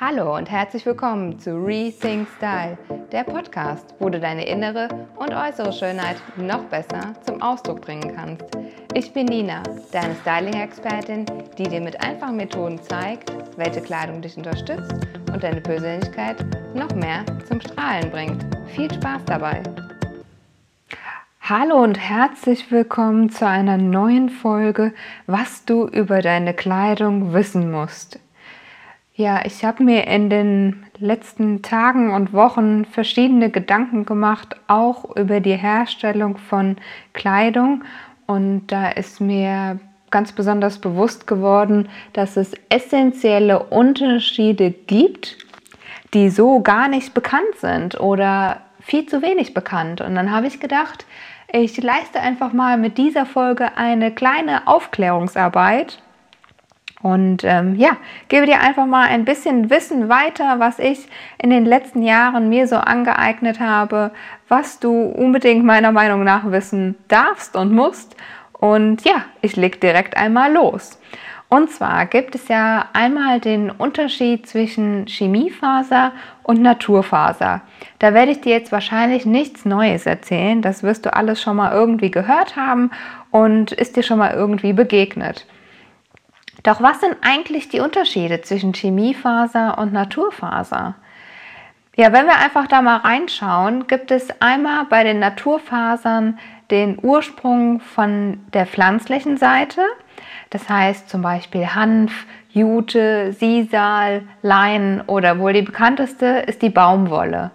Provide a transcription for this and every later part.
Hallo und herzlich willkommen zu Rethink Style, der Podcast, wo du deine innere und äußere Schönheit noch besser zum Ausdruck bringen kannst. Ich bin Nina, deine Styling-Expertin, die dir mit einfachen Methoden zeigt, welche Kleidung dich unterstützt und deine Persönlichkeit noch mehr zum Strahlen bringt. Viel Spaß dabei! Hallo und herzlich willkommen zu einer neuen Folge, was du über deine Kleidung wissen musst. Ja, ich habe mir in den letzten Tagen und Wochen verschiedene Gedanken gemacht, auch über die Herstellung von Kleidung. Und da ist mir ganz besonders bewusst geworden, dass es essentielle Unterschiede gibt, die so gar nicht bekannt sind oder viel zu wenig bekannt. Und dann habe ich gedacht, ich leiste einfach mal mit dieser Folge eine kleine Aufklärungsarbeit und ähm, ja, gebe dir einfach mal ein bisschen Wissen weiter, was ich in den letzten Jahren mir so angeeignet habe, was du unbedingt meiner Meinung nach wissen darfst und musst. Und ja, ich leg direkt einmal los. Und zwar gibt es ja einmal den Unterschied zwischen Chemiefaser und Naturfaser. Da werde ich dir jetzt wahrscheinlich nichts Neues erzählen. Das wirst du alles schon mal irgendwie gehört haben und ist dir schon mal irgendwie begegnet. Doch was sind eigentlich die Unterschiede zwischen Chemiefaser und Naturfaser? Ja, wenn wir einfach da mal reinschauen, gibt es einmal bei den Naturfasern den Ursprung von der pflanzlichen Seite. Das heißt zum Beispiel Hanf, Jute, Sisal, Leinen oder wohl die bekannteste ist die Baumwolle.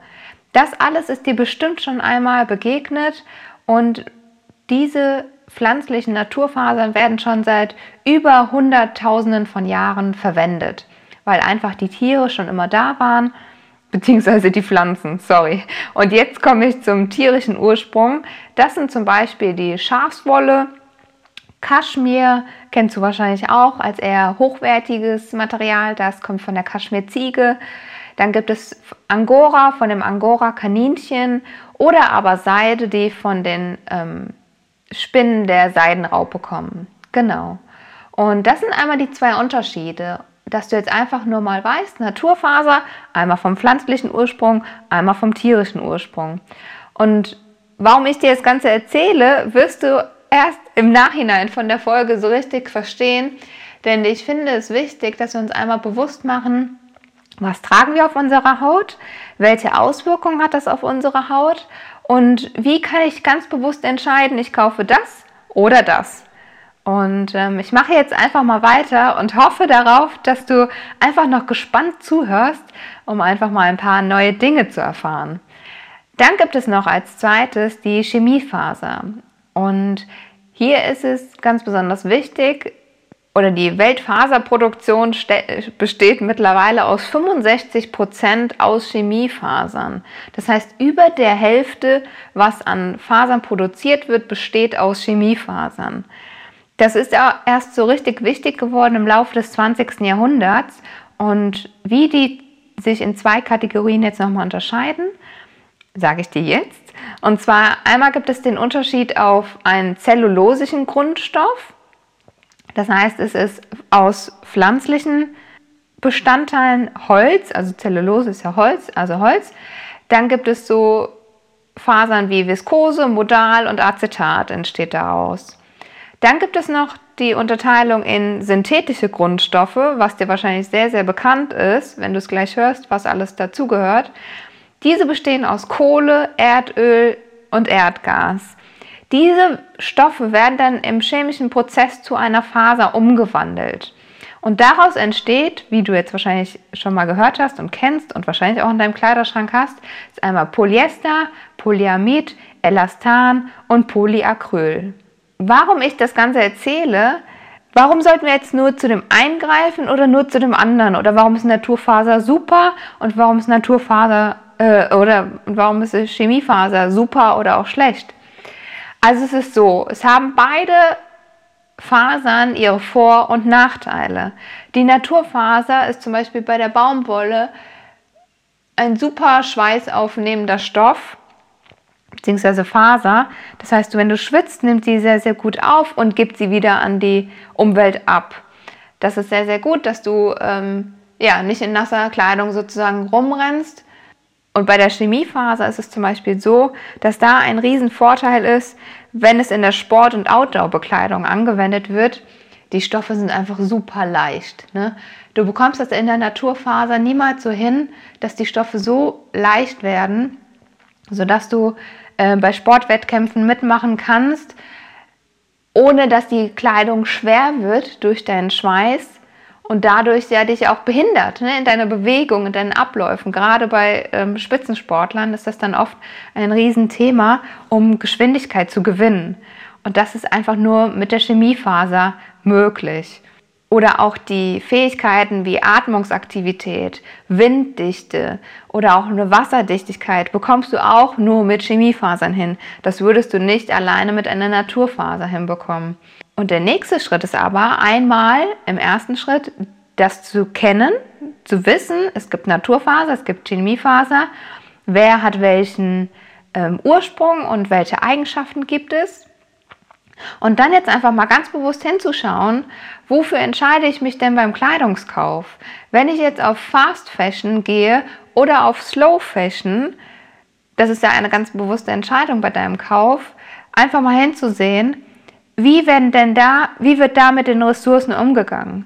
Das alles ist dir bestimmt schon einmal begegnet und diese pflanzlichen Naturfasern werden schon seit über Hunderttausenden von Jahren verwendet, weil einfach die Tiere schon immer da waren, beziehungsweise die Pflanzen, sorry. Und jetzt komme ich zum tierischen Ursprung. Das sind zum Beispiel die Schafswolle, Kaschmir, kennst du wahrscheinlich auch als eher hochwertiges Material, das kommt von der Kaschmirziege. Dann gibt es Angora von dem Angora-Kaninchen oder aber Seide, die von den ähm, Spinnen der Seidenraupe kommen. Genau. Und das sind einmal die zwei Unterschiede, dass du jetzt einfach nur mal weißt, Naturfaser, einmal vom pflanzlichen Ursprung, einmal vom tierischen Ursprung. Und warum ich dir das Ganze erzähle, wirst du erst im Nachhinein von der Folge so richtig verstehen. Denn ich finde es wichtig, dass wir uns einmal bewusst machen, was tragen wir auf unserer Haut, welche Auswirkungen hat das auf unsere Haut und wie kann ich ganz bewusst entscheiden, ich kaufe das oder das. Und ähm, ich mache jetzt einfach mal weiter und hoffe darauf, dass du einfach noch gespannt zuhörst, um einfach mal ein paar neue Dinge zu erfahren. Dann gibt es noch als zweites die Chemiefaser. Und hier ist es ganz besonders wichtig, oder die Weltfaserproduktion besteht mittlerweile aus 65 Prozent aus Chemiefasern. Das heißt, über der Hälfte, was an Fasern produziert wird, besteht aus Chemiefasern. Das ist erst so richtig wichtig geworden im Laufe des 20. Jahrhunderts. Und wie die sich in zwei Kategorien jetzt nochmal unterscheiden, sage ich dir jetzt. Und zwar einmal gibt es den Unterschied auf einen zellulosischen Grundstoff das heißt, es ist aus pflanzlichen Bestandteilen Holz, also Zellulose ist ja Holz, also Holz. Dann gibt es so Fasern wie Viskose, Modal und Acetat entsteht daraus. Dann gibt es noch die Unterteilung in synthetische Grundstoffe, was dir wahrscheinlich sehr, sehr bekannt ist, wenn du es gleich hörst, was alles dazugehört. Diese bestehen aus Kohle, Erdöl und Erdgas. Diese Stoffe werden dann im chemischen Prozess zu einer Faser umgewandelt. Und daraus entsteht, wie du jetzt wahrscheinlich schon mal gehört hast und kennst und wahrscheinlich auch in deinem Kleiderschrank hast, ist einmal Polyester, Polyamid, Elastan und Polyacryl. Warum ich das Ganze erzähle, warum sollten wir jetzt nur zu dem einen greifen oder nur zu dem anderen? Oder warum ist Naturfaser super und warum ist Naturfaser äh, oder warum ist Chemiefaser super oder auch schlecht? Also es ist so, es haben beide Fasern ihre Vor- und Nachteile. Die Naturfaser ist zum Beispiel bei der Baumwolle ein super schweißaufnehmender Stoff beziehungsweise Faser. Das heißt, wenn du schwitzt, nimmt sie sehr, sehr gut auf und gibt sie wieder an die Umwelt ab. Das ist sehr, sehr gut, dass du ähm, ja, nicht in nasser Kleidung sozusagen rumrennst. Und bei der Chemiefaser ist es zum Beispiel so, dass da ein Riesenvorteil ist, wenn es in der Sport- und Outdoor-Bekleidung angewendet wird. Die Stoffe sind einfach super leicht. Ne? Du bekommst das in der Naturfaser niemals so hin, dass die Stoffe so leicht werden, sodass du äh, bei Sportwettkämpfen mitmachen kannst, ohne dass die Kleidung schwer wird durch deinen Schweiß und dadurch ja dich auch behindert ne, in deiner Bewegung, in deinen Abläufen. Gerade bei ähm, Spitzensportlern ist das dann oft ein Riesenthema, um Geschwindigkeit zu gewinnen. Und das ist einfach nur mit der Chemiefaser möglich. Oder auch die Fähigkeiten wie Atmungsaktivität, Winddichte oder auch eine Wasserdichtigkeit bekommst du auch nur mit Chemiefasern hin. Das würdest du nicht alleine mit einer Naturfaser hinbekommen. Und der nächste Schritt ist aber einmal im ersten Schritt das zu kennen, zu wissen, es gibt Naturfaser, es gibt Chemiefaser, wer hat welchen ähm, Ursprung und welche Eigenschaften gibt es. Und dann jetzt einfach mal ganz bewusst hinzuschauen, wofür entscheide ich mich denn beim Kleidungskauf? Wenn ich jetzt auf Fast Fashion gehe oder auf Slow Fashion, das ist ja eine ganz bewusste Entscheidung bei deinem Kauf, einfach mal hinzusehen, wie werden denn da, wie wird da mit den Ressourcen umgegangen?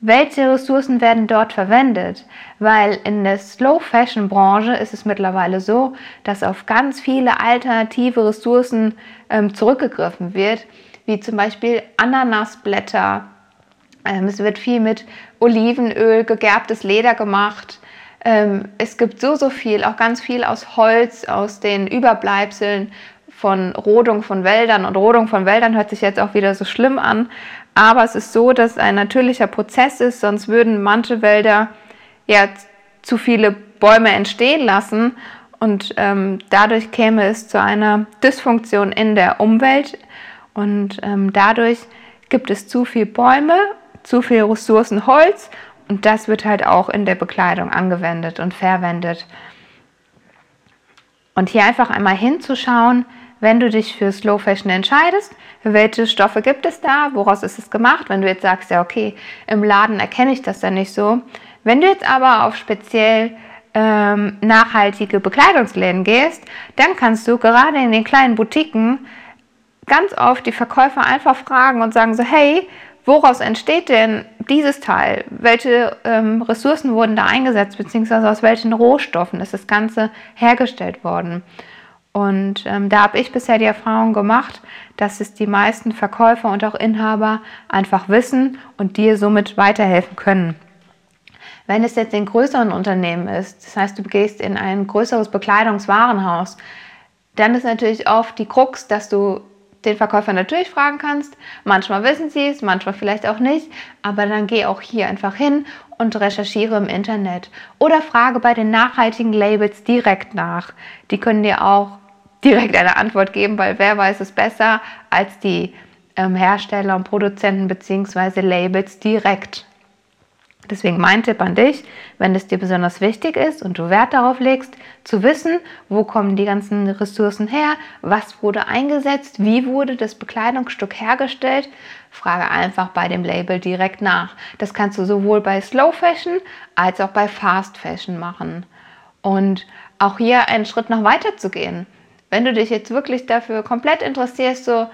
Welche Ressourcen werden dort verwendet? Weil in der Slow Fashion Branche ist es mittlerweile so, dass auf ganz viele alternative Ressourcen ähm, zurückgegriffen wird, wie zum Beispiel Ananasblätter. Ähm, es wird viel mit Olivenöl, gegerbtes Leder gemacht. Ähm, es gibt so, so viel, auch ganz viel aus Holz, aus den Überbleibseln von Rodung von Wäldern. Und Rodung von Wäldern hört sich jetzt auch wieder so schlimm an. Aber es ist so, dass ein natürlicher Prozess ist, sonst würden manche Wälder ja zu viele Bäume entstehen lassen und ähm, dadurch käme es zu einer Dysfunktion in der Umwelt und ähm, dadurch gibt es zu viele Bäume, zu viele Ressourcen Holz und das wird halt auch in der Bekleidung angewendet und verwendet. Und hier einfach einmal hinzuschauen, wenn du dich für Slow Fashion entscheidest, welche Stoffe gibt es da, woraus ist es gemacht, wenn du jetzt sagst, ja okay, im Laden erkenne ich das dann nicht so. Wenn du jetzt aber auf speziell ähm, nachhaltige Bekleidungsläden gehst, dann kannst du gerade in den kleinen Boutiquen ganz oft die Verkäufer einfach fragen und sagen so, hey, woraus entsteht denn dieses Teil? Welche ähm, Ressourcen wurden da eingesetzt, beziehungsweise aus welchen Rohstoffen ist das Ganze hergestellt worden? Und ähm, da habe ich bisher die Erfahrung gemacht, dass es die meisten Verkäufer und auch Inhaber einfach wissen und dir somit weiterhelfen können. Wenn es jetzt in größeren Unternehmen ist, das heißt, du gehst in ein größeres Bekleidungswarenhaus, dann ist natürlich oft die Krux, dass du den Verkäufer natürlich fragen kannst. Manchmal wissen sie es, manchmal vielleicht auch nicht. Aber dann geh auch hier einfach hin und recherchiere im Internet. Oder frage bei den nachhaltigen Labels direkt nach. Die können dir auch direkt eine Antwort geben, weil wer weiß es besser als die ähm, Hersteller und Produzenten bzw. Labels direkt. Deswegen mein Tipp an dich, wenn es dir besonders wichtig ist und du Wert darauf legst, zu wissen, wo kommen die ganzen Ressourcen her, was wurde eingesetzt, wie wurde das Bekleidungsstück hergestellt, frage einfach bei dem Label direkt nach. Das kannst du sowohl bei Slow Fashion als auch bei Fast Fashion machen. Und auch hier einen Schritt noch weiter zu gehen. Wenn du dich jetzt wirklich dafür komplett interessierst, so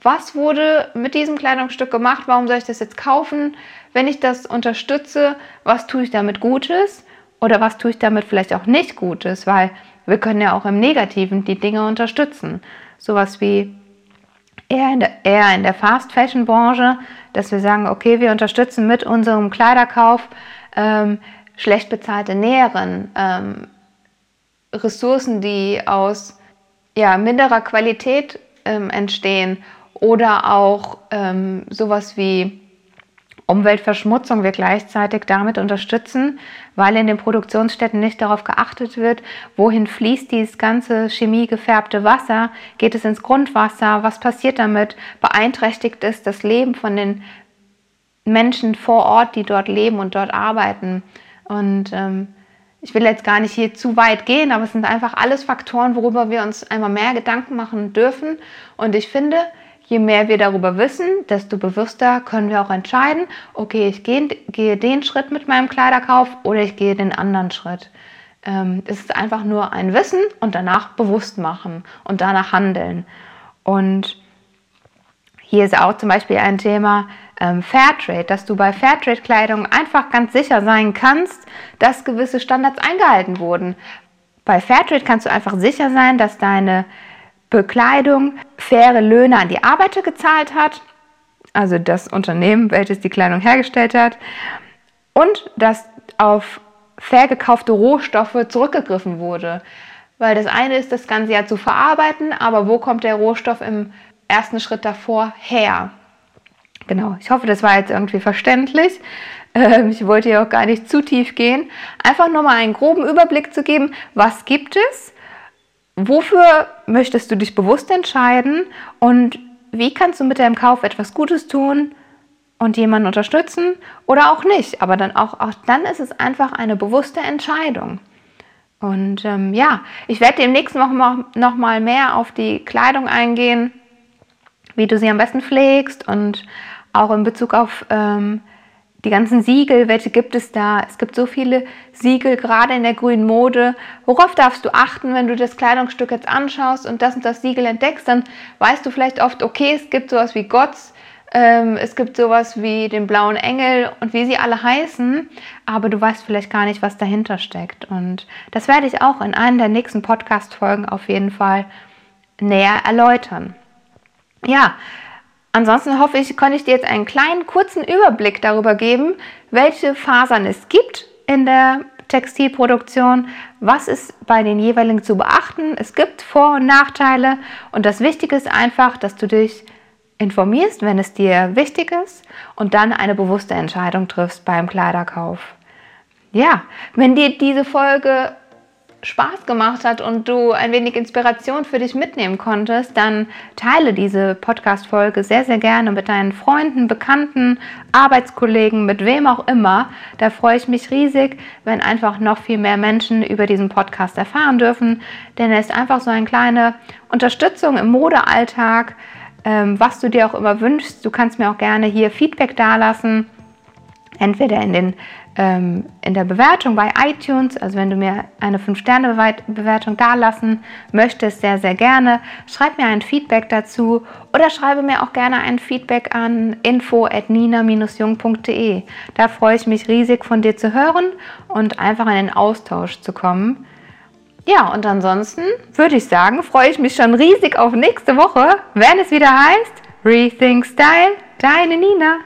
was wurde mit diesem Kleidungsstück gemacht, warum soll ich das jetzt kaufen? Wenn ich das unterstütze, was tue ich damit Gutes oder was tue ich damit vielleicht auch nicht Gutes, weil wir können ja auch im Negativen die Dinge unterstützen. Sowas wie eher in der, eher in der Fast Fashion Branche, dass wir sagen, okay, wir unterstützen mit unserem Kleiderkauf ähm, schlecht bezahlte Näheren, ähm, Ressourcen, die aus ja, minderer Qualität ähm, entstehen oder auch ähm, sowas wie Umweltverschmutzung wir gleichzeitig damit unterstützen, weil in den Produktionsstätten nicht darauf geachtet wird, wohin fließt dieses ganze chemiegefärbte Wasser, geht es ins Grundwasser, was passiert damit, beeinträchtigt es das Leben von den Menschen vor Ort, die dort leben und dort arbeiten. Und ähm, ich will jetzt gar nicht hier zu weit gehen, aber es sind einfach alles Faktoren, worüber wir uns einmal mehr Gedanken machen dürfen. Und ich finde, je mehr wir darüber wissen, desto bewusster können wir auch entscheiden, okay, ich gehe, gehe den Schritt mit meinem Kleiderkauf oder ich gehe den anderen Schritt. Ähm, es ist einfach nur ein Wissen und danach bewusst machen und danach handeln. Und hier ist auch zum Beispiel ein Thema ähm, Fairtrade, dass du bei Fairtrade-Kleidung einfach ganz sicher sein kannst, dass gewisse Standards eingehalten wurden. Bei Fairtrade kannst du einfach sicher sein, dass deine Bekleidung faire Löhne an die Arbeiter gezahlt hat, also das Unternehmen, welches die Kleidung hergestellt hat, und dass auf fair gekaufte Rohstoffe zurückgegriffen wurde. Weil das eine ist, das Ganze ja zu verarbeiten, aber wo kommt der Rohstoff im ersten Schritt davor her? Genau, ich hoffe, das war jetzt irgendwie verständlich. Ähm, ich wollte ja auch gar nicht zu tief gehen. Einfach nur mal einen groben Überblick zu geben, was gibt es, wofür möchtest du dich bewusst entscheiden und wie kannst du mit deinem Kauf etwas Gutes tun und jemanden unterstützen oder auch nicht. Aber dann auch, auch dann ist es einfach eine bewusste Entscheidung. Und ähm, ja, ich werde demnächst noch mal, noch mal mehr auf die Kleidung eingehen, wie du sie am besten pflegst und auch in Bezug auf ähm, die ganzen Siegel, welche gibt es da? Es gibt so viele Siegel, gerade in der grünen Mode. Worauf darfst du achten, wenn du das Kleidungsstück jetzt anschaust und das und das Siegel entdeckst? Dann weißt du vielleicht oft, okay, es gibt sowas wie Gottes, ähm, es gibt sowas wie den blauen Engel und wie sie alle heißen, aber du weißt vielleicht gar nicht, was dahinter steckt. Und das werde ich auch in einer der nächsten Podcast-Folgen auf jeden Fall näher erläutern. Ja, Ansonsten hoffe ich, konnte ich dir jetzt einen kleinen kurzen Überblick darüber geben, welche Fasern es gibt in der Textilproduktion, was ist bei den jeweiligen zu beachten. Es gibt Vor- und Nachteile und das Wichtige ist einfach, dass du dich informierst, wenn es dir wichtig ist und dann eine bewusste Entscheidung triffst beim Kleiderkauf. Ja, wenn dir diese Folge Spaß gemacht hat und du ein wenig Inspiration für dich mitnehmen konntest, dann teile diese Podcast-Folge sehr, sehr gerne mit deinen Freunden, Bekannten, Arbeitskollegen, mit wem auch immer. Da freue ich mich riesig, wenn einfach noch viel mehr Menschen über diesen Podcast erfahren dürfen, denn er ist einfach so eine kleine Unterstützung im Modealltag, ähm, was du dir auch immer wünschst. Du kannst mir auch gerne hier Feedback dalassen, entweder in den ähm, in der Bewertung bei iTunes, also wenn du mir eine 5-Sterne-Bewertung dalassen möchtest, sehr, sehr gerne. Schreib mir ein Feedback dazu oder schreibe mir auch gerne ein Feedback an info.nina-jung.de. Da freue ich mich riesig von dir zu hören und einfach in den Austausch zu kommen. Ja, und ansonsten würde ich sagen, freue ich mich schon riesig auf nächste Woche, wenn es wieder heißt Rethink Style, deine Nina.